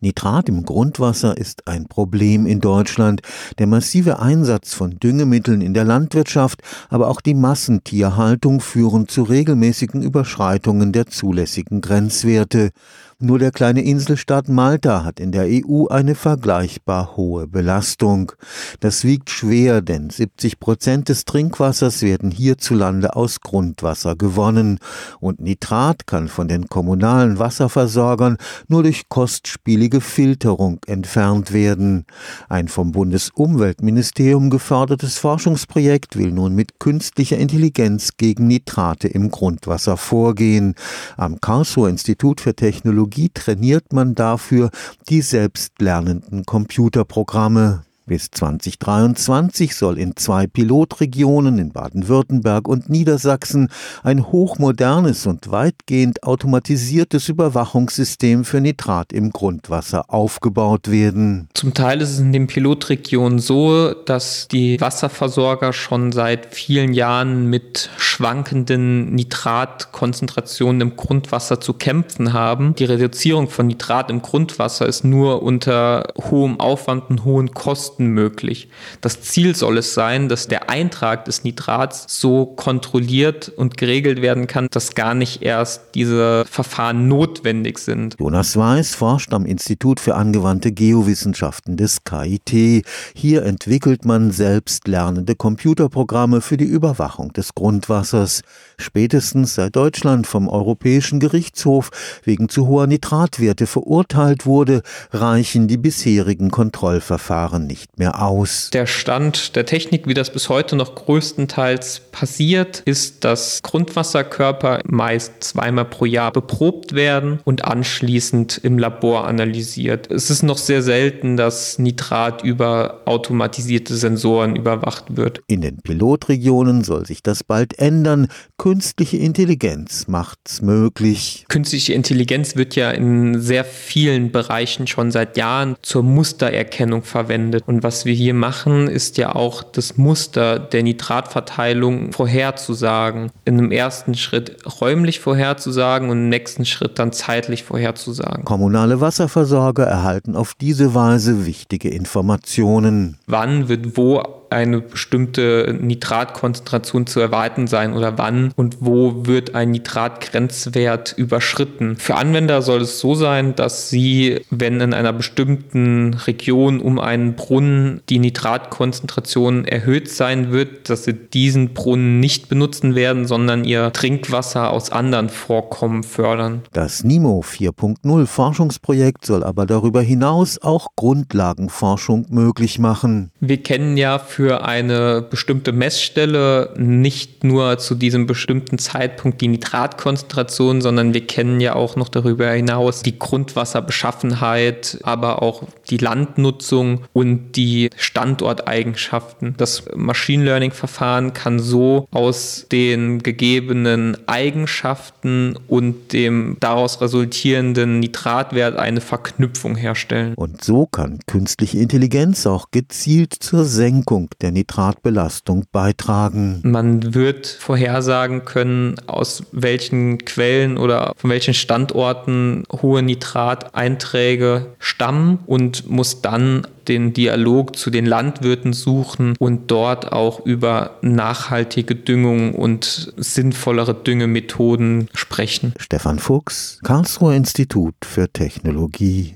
Nitrat im Grundwasser ist ein Problem in Deutschland. Der massive Einsatz von Düngemitteln in der Landwirtschaft, aber auch die Massentierhaltung führen zu regelmäßigen Überschreitungen der zulässigen Grenzwerte. Nur der kleine Inselstaat Malta hat in der EU eine vergleichbar hohe Belastung. Das wiegt schwer, denn 70 Prozent des Trinkwassers werden hierzulande aus Grundwasser gewonnen. Und Nitrat kann von den kommunalen Wasserversorgern nur durch kostspielige Filterung entfernt werden. Ein vom Bundesumweltministerium gefördertes Forschungsprojekt will nun mit künstlicher Intelligenz gegen Nitrate im Grundwasser vorgehen. Am Karlsruher Institut für Technologie Technologie trainiert man dafür die selbstlernenden Computerprogramme. Bis 2023 soll in zwei Pilotregionen in Baden-Württemberg und Niedersachsen ein hochmodernes und weitgehend automatisiertes Überwachungssystem für Nitrat im Grundwasser aufgebaut werden. Zum Teil ist es in den Pilotregionen so, dass die Wasserversorger schon seit vielen Jahren mit schwankenden Nitratkonzentrationen im Grundwasser zu kämpfen haben. Die Reduzierung von Nitrat im Grundwasser ist nur unter hohem Aufwand und hohen Kosten Kosten möglich. Das Ziel soll es sein, dass der Eintrag des Nitrats so kontrolliert und geregelt werden kann, dass gar nicht erst diese Verfahren notwendig sind. Jonas Weiß forscht am Institut für angewandte Geowissenschaften des KIT. Hier entwickelt man selbstlernende Computerprogramme für die Überwachung des Grundwassers. Spätestens seit Deutschland vom Europäischen Gerichtshof wegen zu hoher Nitratwerte verurteilt wurde, reichen die bisherigen Kontrollverfahren nicht nicht mehr aus. Der Stand der Technik, wie das bis heute noch größtenteils passiert, ist, dass Grundwasserkörper meist zweimal pro Jahr beprobt werden und anschließend im Labor analysiert. Es ist noch sehr selten, dass Nitrat über automatisierte Sensoren überwacht wird. In den Pilotregionen soll sich das bald ändern. Künstliche Intelligenz macht's möglich. Künstliche Intelligenz wird ja in sehr vielen Bereichen schon seit Jahren zur Mustererkennung verwendet. Und was wir hier machen, ist ja auch das Muster der Nitratverteilung vorherzusagen. In einem ersten Schritt räumlich vorherzusagen und im nächsten Schritt dann zeitlich vorherzusagen. Kommunale Wasserversorger erhalten auf diese Weise wichtige Informationen. Wann wird wo eine bestimmte Nitratkonzentration zu erwarten sein oder wann und wo wird ein Nitratgrenzwert überschritten. Für Anwender soll es so sein, dass sie, wenn in einer bestimmten Region um einen Brunnen die Nitratkonzentration erhöht sein wird, dass sie diesen Brunnen nicht benutzen werden, sondern ihr Trinkwasser aus anderen Vorkommen fördern. Das NIMO 4.0 Forschungsprojekt soll aber darüber hinaus auch Grundlagenforschung möglich machen. Wir kennen ja für eine bestimmte Messstelle nicht nur zu diesem bestimmten Zeitpunkt die Nitratkonzentration, sondern wir kennen ja auch noch darüber hinaus die Grundwasserbeschaffenheit, aber auch die Landnutzung und die Standorteigenschaften. Das Machine Learning Verfahren kann so aus den gegebenen Eigenschaften und dem daraus resultierenden Nitratwert eine Verknüpfung herstellen. Und so kann künstliche Intelligenz auch gezielt zur Senkung Senkung der Nitratbelastung beitragen. Man wird vorhersagen können, aus welchen Quellen oder von welchen Standorten hohe Nitrateinträge stammen und muss dann den Dialog zu den Landwirten suchen und dort auch über nachhaltige Düngung und sinnvollere Düngemethoden sprechen. Stefan Fuchs, Karlsruher Institut für Technologie.